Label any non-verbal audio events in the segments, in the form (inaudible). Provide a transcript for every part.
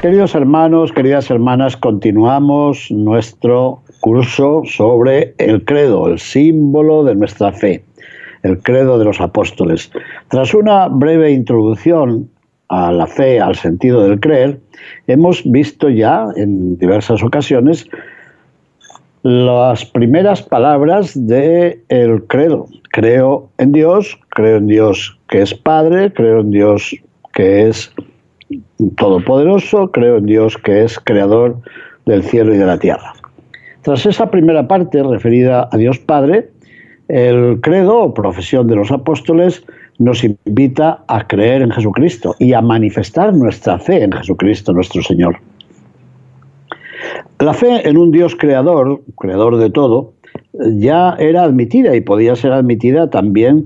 queridos hermanos, queridas hermanas, continuamos nuestro curso sobre el credo, el símbolo de nuestra fe, el credo de los apóstoles. Tras una breve introducción a la fe, al sentido del creer, hemos visto ya en diversas ocasiones las primeras palabras del el credo. Creo en Dios, creo en Dios que es Padre, creo en Dios que es todopoderoso, creo en Dios que es creador del cielo y de la tierra. Tras esa primera parte referida a Dios Padre, el credo o profesión de los apóstoles nos invita a creer en Jesucristo y a manifestar nuestra fe en Jesucristo nuestro Señor. La fe en un Dios creador, creador de todo, ya era admitida y podía ser admitida también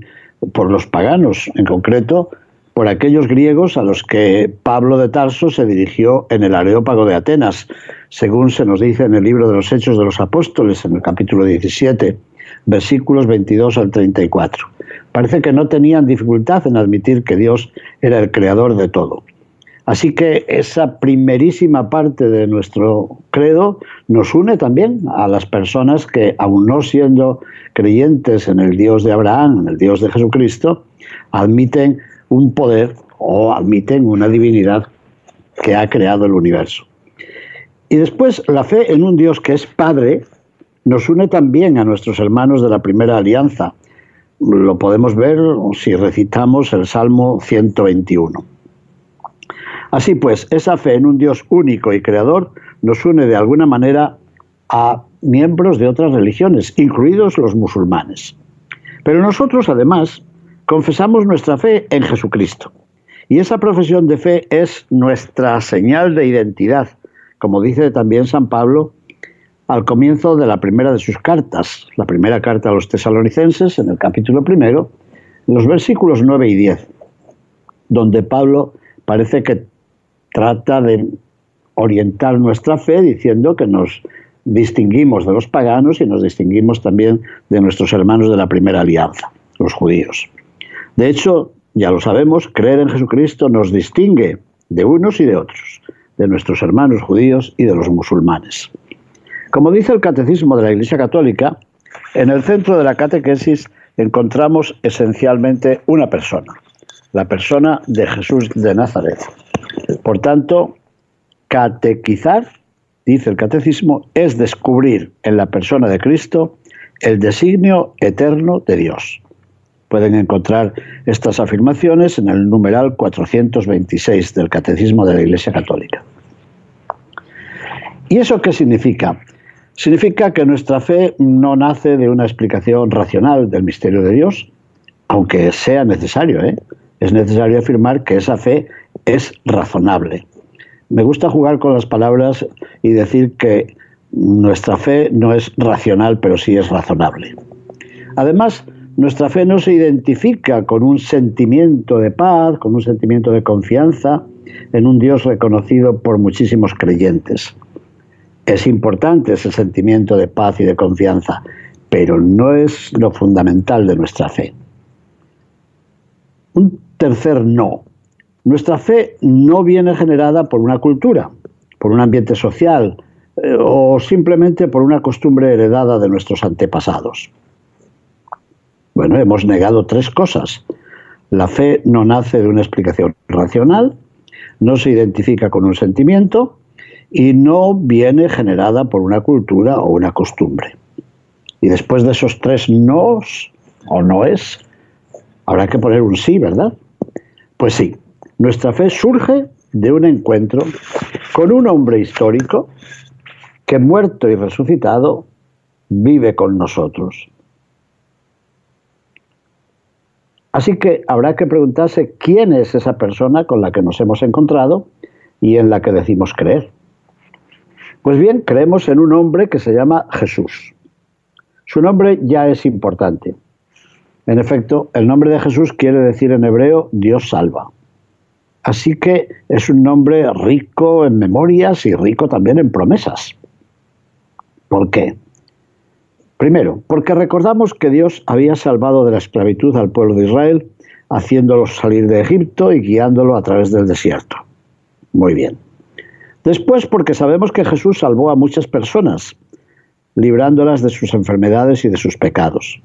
por los paganos, en concreto por aquellos griegos a los que Pablo de Tarso se dirigió en el Areópago de Atenas, según se nos dice en el libro de los Hechos de los Apóstoles, en el capítulo 17, versículos 22 al 34. Parece que no tenían dificultad en admitir que Dios era el creador de todo. Así que esa primerísima parte de nuestro credo nos une también a las personas que, aun no siendo creyentes en el Dios de Abraham, en el Dios de Jesucristo, admiten un poder o admiten una divinidad que ha creado el universo. Y después la fe en un Dios que es Padre nos une también a nuestros hermanos de la primera alianza. Lo podemos ver si recitamos el Salmo 121. Así pues, esa fe en un Dios único y creador nos une de alguna manera a miembros de otras religiones, incluidos los musulmanes. Pero nosotros, además, confesamos nuestra fe en Jesucristo. Y esa profesión de fe es nuestra señal de identidad, como dice también San Pablo al comienzo de la primera de sus cartas, la primera carta a los tesalonicenses, en el capítulo primero, los versículos 9 y 10, donde Pablo parece que trata de orientar nuestra fe diciendo que nos distinguimos de los paganos y nos distinguimos también de nuestros hermanos de la primera alianza, los judíos. De hecho, ya lo sabemos, creer en Jesucristo nos distingue de unos y de otros, de nuestros hermanos judíos y de los musulmanes. Como dice el Catecismo de la Iglesia Católica, en el centro de la catequesis encontramos esencialmente una persona, la persona de Jesús de Nazaret. Por tanto, catequizar, dice el Catecismo, es descubrir en la persona de Cristo el designio eterno de Dios. Pueden encontrar estas afirmaciones en el numeral 426 del Catecismo de la Iglesia Católica. ¿Y eso qué significa? Significa que nuestra fe no nace de una explicación racional del misterio de Dios, aunque sea necesario. ¿eh? Es necesario afirmar que esa fe es razonable. Me gusta jugar con las palabras y decir que nuestra fe no es racional, pero sí es razonable. Además, nuestra fe no se identifica con un sentimiento de paz, con un sentimiento de confianza en un Dios reconocido por muchísimos creyentes. Es importante ese sentimiento de paz y de confianza, pero no es lo fundamental de nuestra fe. Un tercer no. Nuestra fe no viene generada por una cultura, por un ambiente social eh, o simplemente por una costumbre heredada de nuestros antepasados. Bueno, hemos negado tres cosas. La fe no nace de una explicación racional, no se identifica con un sentimiento y no viene generada por una cultura o una costumbre. Y después de esos tres nos o no es, habrá que poner un sí, ¿verdad? Pues sí, nuestra fe surge de un encuentro con un hombre histórico que muerto y resucitado vive con nosotros Así que habrá que preguntarse quién es esa persona con la que nos hemos encontrado y en la que decimos creer. Pues bien, creemos en un hombre que se llama Jesús. Su nombre ya es importante. En efecto, el nombre de Jesús quiere decir en hebreo Dios salva. Así que es un nombre rico en memorias y rico también en promesas. ¿Por qué? Primero, porque recordamos que Dios había salvado de la esclavitud al pueblo de Israel, haciéndolo salir de Egipto y guiándolo a través del desierto. Muy bien. Después, porque sabemos que Jesús salvó a muchas personas, librándolas de sus enfermedades y de sus pecados.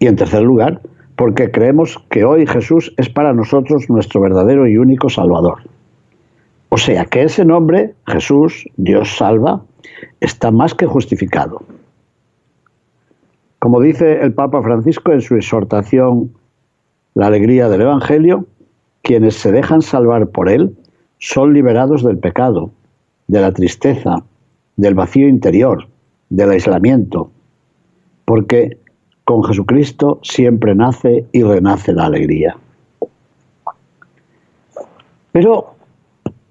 Y en tercer lugar, porque creemos que hoy Jesús es para nosotros nuestro verdadero y único Salvador. O sea que ese nombre, Jesús, Dios salva, está más que justificado. Como dice el Papa Francisco en su exhortación La alegría del Evangelio, quienes se dejan salvar por él son liberados del pecado, de la tristeza, del vacío interior, del aislamiento, porque con Jesucristo siempre nace y renace la alegría. Pero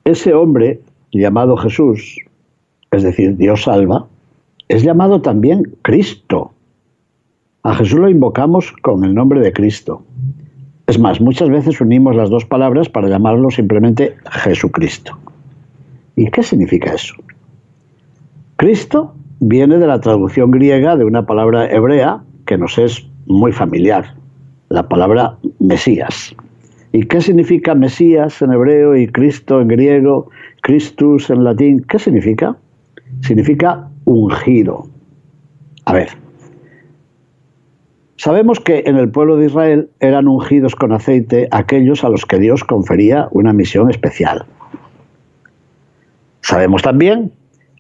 ese hombre llamado Jesús, es decir, Dios salva, es llamado también Cristo, a Jesús lo invocamos con el nombre de Cristo. Es más, muchas veces unimos las dos palabras para llamarlo simplemente Jesucristo. ¿Y qué significa eso? Cristo viene de la traducción griega de una palabra hebrea que nos es muy familiar, la palabra Mesías. ¿Y qué significa Mesías en hebreo y Cristo en griego, Christus en latín? ¿Qué significa? Significa ungido. A ver, Sabemos que en el pueblo de Israel eran ungidos con aceite aquellos a los que Dios confería una misión especial. Sabemos también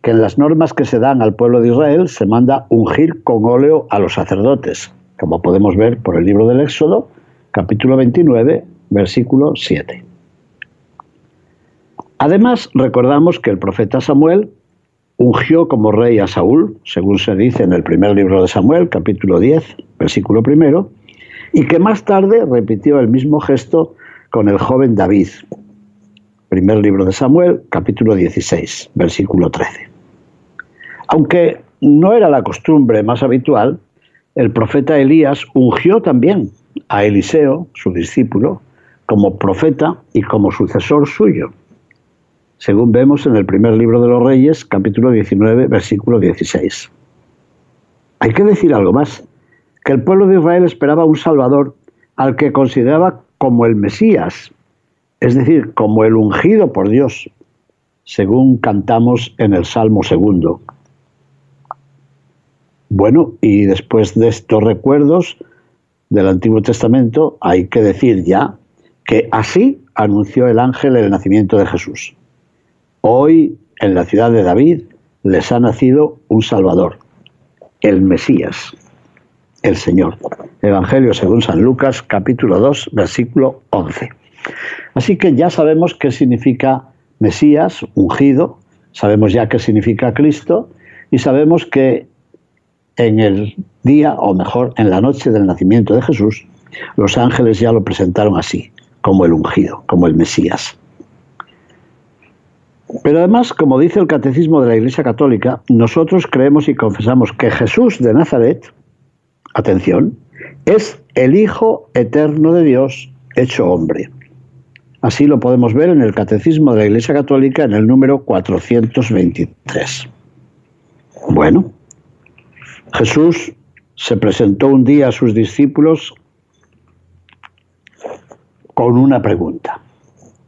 que en las normas que se dan al pueblo de Israel se manda ungir con óleo a los sacerdotes, como podemos ver por el libro del Éxodo, capítulo 29, versículo 7. Además, recordamos que el profeta Samuel ungió como rey a Saúl, según se dice en el primer libro de Samuel, capítulo 10, versículo primero, y que más tarde repitió el mismo gesto con el joven David. Primer libro de Samuel, capítulo 16, versículo 13. Aunque no era la costumbre más habitual, el profeta Elías ungió también a Eliseo, su discípulo, como profeta y como sucesor suyo según vemos en el primer libro de los Reyes, capítulo 19, versículo 16. Hay que decir algo más, que el pueblo de Israel esperaba un Salvador al que consideraba como el Mesías, es decir, como el ungido por Dios, según cantamos en el Salmo segundo. Bueno, y después de estos recuerdos del Antiguo Testamento, hay que decir ya que así anunció el ángel el nacimiento de Jesús. Hoy en la ciudad de David les ha nacido un Salvador, el Mesías, el Señor. Evangelio según San Lucas, capítulo 2, versículo 11. Así que ya sabemos qué significa Mesías, ungido, sabemos ya qué significa Cristo y sabemos que en el día, o mejor, en la noche del nacimiento de Jesús, los ángeles ya lo presentaron así, como el ungido, como el Mesías. Pero además, como dice el Catecismo de la Iglesia Católica, nosotros creemos y confesamos que Jesús de Nazaret, atención, es el Hijo eterno de Dios hecho hombre. Así lo podemos ver en el Catecismo de la Iglesia Católica en el número 423. Bueno, Jesús se presentó un día a sus discípulos con una pregunta.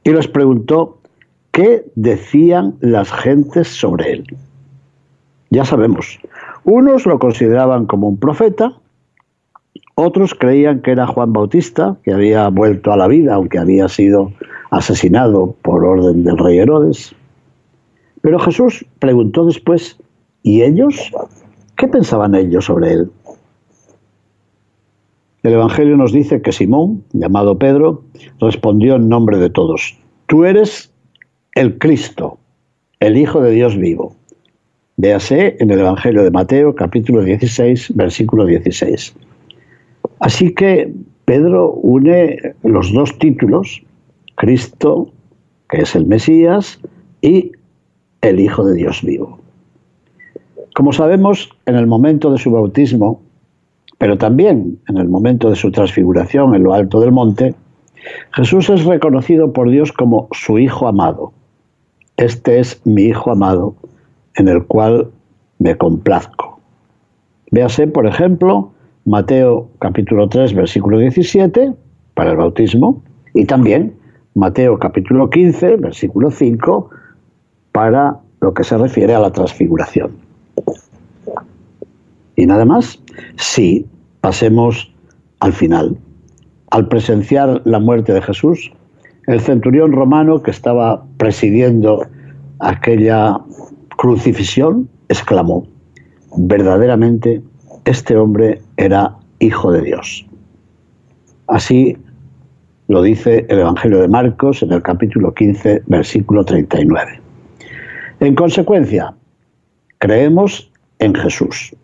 Y les preguntó ¿Qué decían las gentes sobre él? Ya sabemos, unos lo consideraban como un profeta, otros creían que era Juan Bautista, que había vuelto a la vida, aunque había sido asesinado por orden del rey Herodes. Pero Jesús preguntó después, ¿y ellos? ¿Qué pensaban ellos sobre él? El Evangelio nos dice que Simón, llamado Pedro, respondió en nombre de todos, Tú eres el Cristo, el Hijo de Dios vivo. Véase en el Evangelio de Mateo, capítulo 16, versículo 16. Así que Pedro une los dos títulos, Cristo, que es el Mesías, y el Hijo de Dios vivo. Como sabemos, en el momento de su bautismo, pero también en el momento de su transfiguración en lo alto del monte, Jesús es reconocido por Dios como su Hijo amado. Este es mi Hijo amado, en el cual me complazco. Véase, por ejemplo, Mateo capítulo 3, versículo 17, para el bautismo, y también Mateo capítulo 15, versículo 5, para lo que se refiere a la transfiguración. ¿Y nada más? Sí, pasemos al final. Al presenciar la muerte de Jesús, el centurión romano que estaba presidiendo aquella crucifixión exclamó, verdaderamente este hombre era hijo de Dios. Así lo dice el Evangelio de Marcos en el capítulo 15, versículo 39. En consecuencia, creemos en Jesús,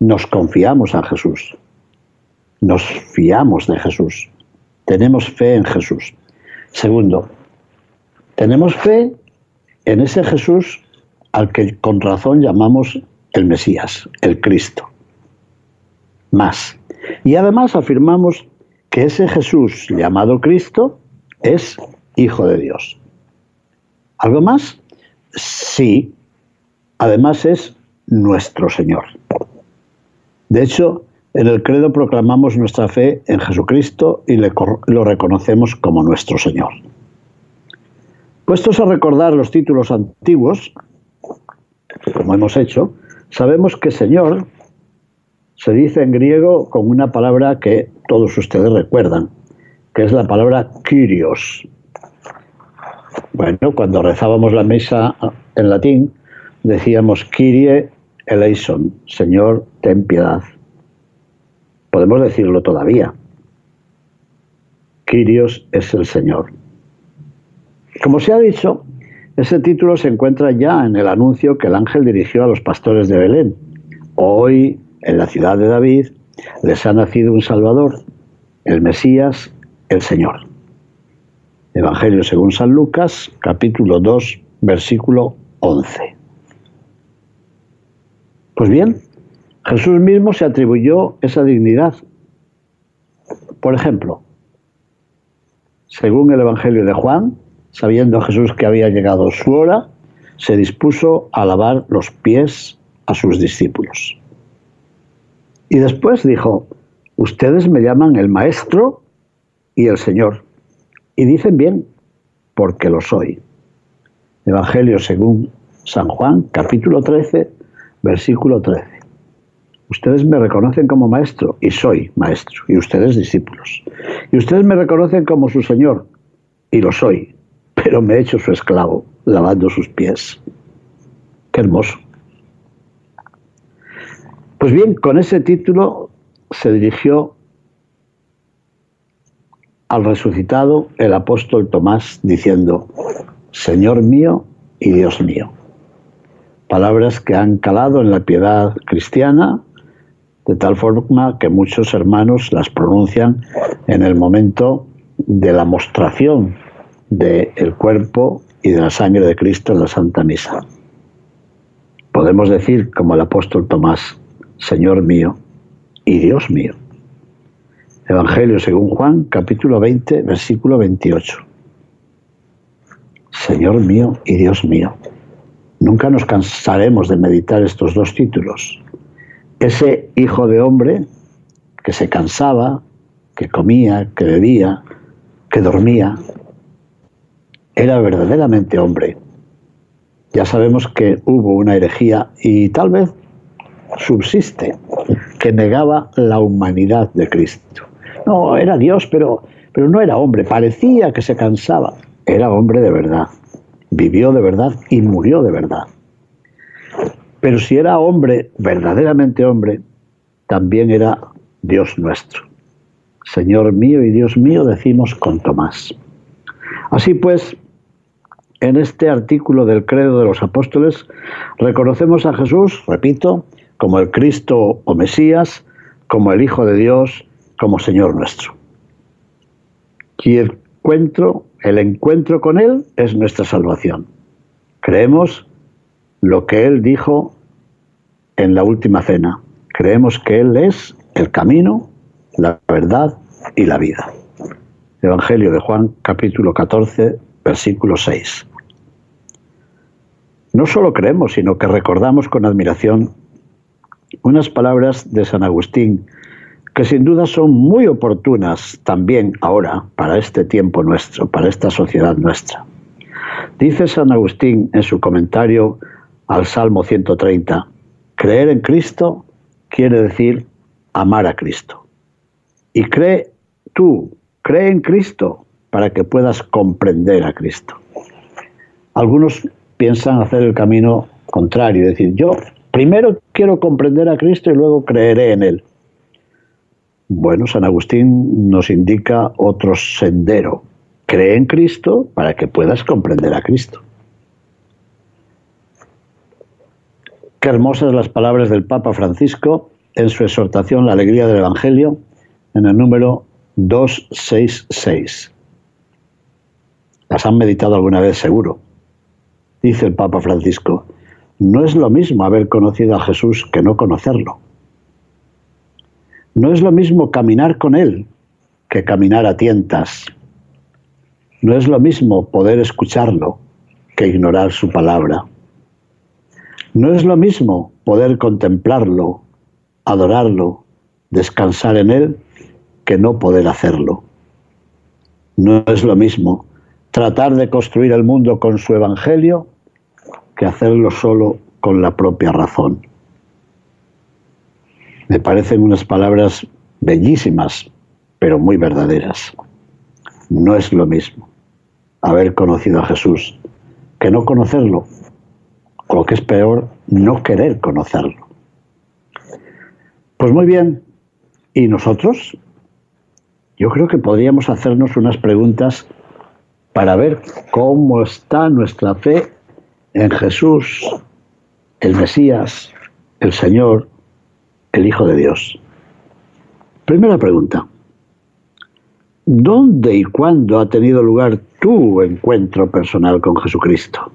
nos confiamos en Jesús, nos fiamos de Jesús, tenemos fe en Jesús. Segundo, tenemos fe en ese Jesús al que con razón llamamos el Mesías, el Cristo. Más. Y además afirmamos que ese Jesús llamado Cristo es Hijo de Dios. ¿Algo más? Sí. Además es nuestro Señor. De hecho, en el credo proclamamos nuestra fe en Jesucristo y lo reconocemos como nuestro Señor. Puestos a recordar los títulos antiguos, como hemos hecho, sabemos que Señor se dice en griego con una palabra que todos ustedes recuerdan, que es la palabra Kyrios. Bueno, cuando rezábamos la misa en latín, decíamos Kyrie eleison, Señor, ten piedad. Podemos decirlo todavía. Kyrios es el Señor. Como se ha dicho, ese título se encuentra ya en el anuncio que el ángel dirigió a los pastores de Belén. Hoy en la ciudad de David, les ha nacido un Salvador, el Mesías, el Señor. Evangelio según San Lucas, capítulo 2, versículo 11. Pues bien, Jesús mismo se atribuyó esa dignidad. Por ejemplo, según el Evangelio de Juan, sabiendo Jesús que había llegado su hora, se dispuso a lavar los pies a sus discípulos. Y después dijo, ustedes me llaman el Maestro y el Señor. Y dicen bien, porque lo soy. Evangelio según San Juan, capítulo 13, versículo 13. Ustedes me reconocen como maestro y soy maestro, y ustedes discípulos. Y ustedes me reconocen como su Señor y lo soy, pero me he hecho su esclavo, lavando sus pies. Qué hermoso. Pues bien, con ese título se dirigió al resucitado el apóstol Tomás diciendo, Señor mío y Dios mío. Palabras que han calado en la piedad cristiana de tal forma que muchos hermanos las pronuncian en el momento de la mostración del cuerpo y de la sangre de Cristo en la Santa Misa. Podemos decir, como el apóstol Tomás, Señor mío y Dios mío. Evangelio según Juan, capítulo 20, versículo 28. Señor mío y Dios mío. Nunca nos cansaremos de meditar estos dos títulos. Ese hijo de hombre que se cansaba, que comía, que bebía, que dormía, era verdaderamente hombre. Ya sabemos que hubo una herejía y tal vez subsiste, que negaba la humanidad de Cristo. No, era Dios, pero, pero no era hombre, parecía que se cansaba. Era hombre de verdad, vivió de verdad y murió de verdad. Pero si era hombre, verdaderamente hombre, también era Dios nuestro. Señor mío y Dios mío, decimos con Tomás. Así pues, en este artículo del credo de los apóstoles, reconocemos a Jesús, repito, como el Cristo o Mesías, como el Hijo de Dios como Señor nuestro. Y el encuentro, el encuentro con Él es nuestra salvación. Creemos lo que Él dijo en la última cena. Creemos que Él es el camino, la verdad y la vida. Evangelio de Juan capítulo 14, versículo 6. No solo creemos, sino que recordamos con admiración unas palabras de San Agustín que sin duda son muy oportunas también ahora para este tiempo nuestro, para esta sociedad nuestra. Dice San Agustín en su comentario al Salmo 130, creer en Cristo quiere decir amar a Cristo. Y cree tú, cree en Cristo para que puedas comprender a Cristo. Algunos piensan hacer el camino contrario, es decir, yo primero quiero comprender a Cristo y luego creeré en Él. Bueno, San Agustín nos indica otro sendero. Cree en Cristo para que puedas comprender a Cristo. Qué hermosas las palabras del Papa Francisco en su exhortación La alegría del Evangelio, en el número 266. Las han meditado alguna vez seguro. Dice el Papa Francisco, no es lo mismo haber conocido a Jesús que no conocerlo. No es lo mismo caminar con Él que caminar a tientas. No es lo mismo poder escucharlo que ignorar su palabra. No es lo mismo poder contemplarlo, adorarlo, descansar en Él, que no poder hacerlo. No es lo mismo tratar de construir el mundo con su Evangelio que hacerlo solo con la propia razón. Me parecen unas palabras bellísimas, pero muy verdaderas. No es lo mismo haber conocido a Jesús que no conocerlo, o lo que es peor, no querer conocerlo. Pues muy bien, ¿y nosotros? Yo creo que podríamos hacernos unas preguntas para ver cómo está nuestra fe en Jesús, el Mesías, el Señor, el Hijo de Dios. Primera pregunta. ¿Dónde y cuándo ha tenido lugar tu encuentro personal con Jesucristo?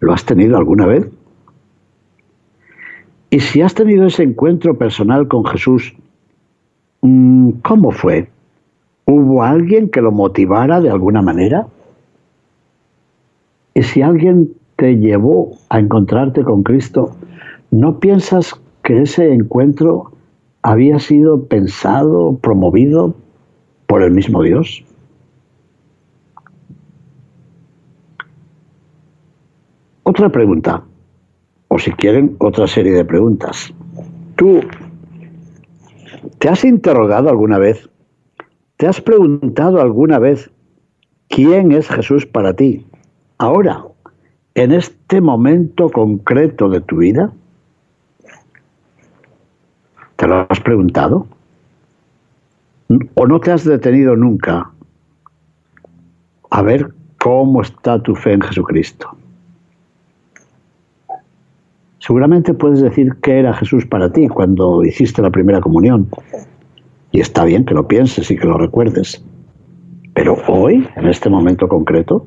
¿Lo has tenido alguna vez? Y si has tenido ese encuentro personal con Jesús, mm, ¿cómo fue? ¿Hubo alguien que lo motivara de alguna manera? Y si alguien te llevó a encontrarte con Cristo, ¿no piensas que ese encuentro había sido pensado, promovido por el mismo Dios. Otra pregunta, o si quieren, otra serie de preguntas. ¿Tú te has interrogado alguna vez? ¿Te has preguntado alguna vez quién es Jesús para ti? Ahora, en este momento concreto de tu vida. ¿Te lo has preguntado? ¿O no te has detenido nunca a ver cómo está tu fe en Jesucristo? Seguramente puedes decir qué era Jesús para ti cuando hiciste la primera comunión. Y está bien que lo pienses y que lo recuerdes. Pero hoy, en este momento concreto,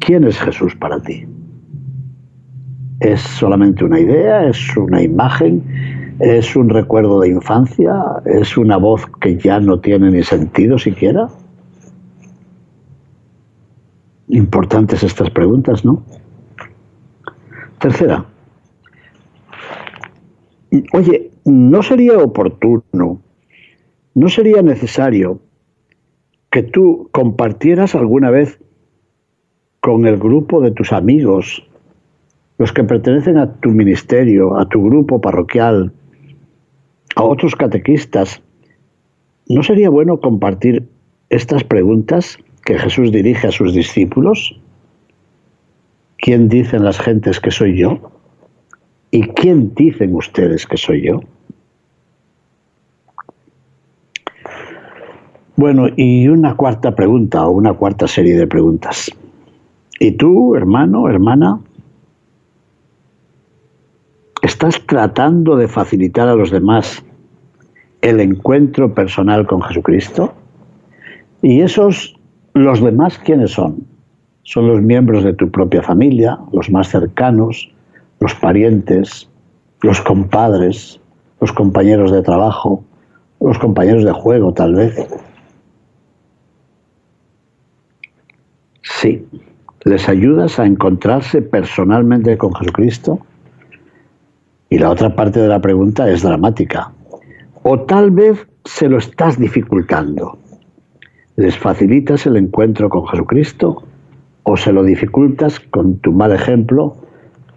¿quién es Jesús para ti? ¿Es solamente una idea? ¿Es una imagen? ¿Es un recuerdo de infancia? ¿Es una voz que ya no tiene ni sentido siquiera? Importantes estas preguntas, ¿no? Tercera. Oye, ¿no sería oportuno, no sería necesario que tú compartieras alguna vez con el grupo de tus amigos, los que pertenecen a tu ministerio, a tu grupo parroquial, a otros catequistas, ¿no sería bueno compartir estas preguntas que Jesús dirige a sus discípulos? ¿Quién dicen las gentes que soy yo? ¿Y quién dicen ustedes que soy yo? Bueno, y una cuarta pregunta o una cuarta serie de preguntas. ¿Y tú, hermano, hermana, estás tratando de facilitar a los demás el encuentro personal con Jesucristo. Y esos, los demás, ¿quiénes son? Son los miembros de tu propia familia, los más cercanos, los parientes, los compadres, los compañeros de trabajo, los compañeros de juego tal vez. Sí, les ayudas a encontrarse personalmente con Jesucristo. Y la otra parte de la pregunta es dramática. O tal vez se lo estás dificultando. ¿Les facilitas el encuentro con Jesucristo o se lo dificultas con tu mal ejemplo,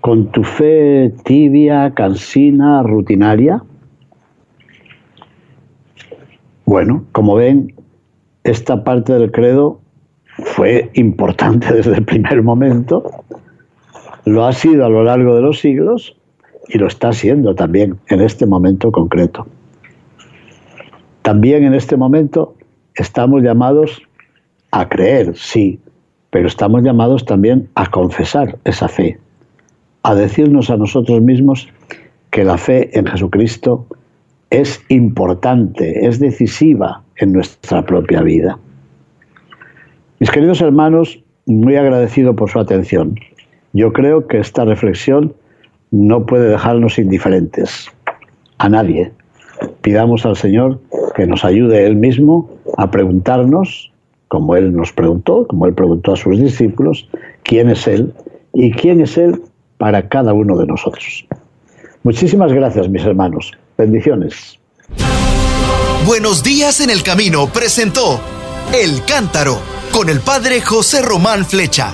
con tu fe tibia, cansina, rutinaria? Bueno, como ven, esta parte del credo fue importante (laughs) desde el primer momento, lo ha sido a lo largo de los siglos y lo está siendo también en este momento concreto. También en este momento estamos llamados a creer, sí, pero estamos llamados también a confesar esa fe, a decirnos a nosotros mismos que la fe en Jesucristo es importante, es decisiva en nuestra propia vida. Mis queridos hermanos, muy agradecido por su atención. Yo creo que esta reflexión no puede dejarnos indiferentes. A nadie. Pidamos al Señor que nos ayude Él mismo a preguntarnos, como Él nos preguntó, como Él preguntó a sus discípulos, quién es Él y quién es Él para cada uno de nosotros. Muchísimas gracias, mis hermanos. Bendiciones. Buenos días en el camino presentó El Cántaro con el padre José Román Flecha.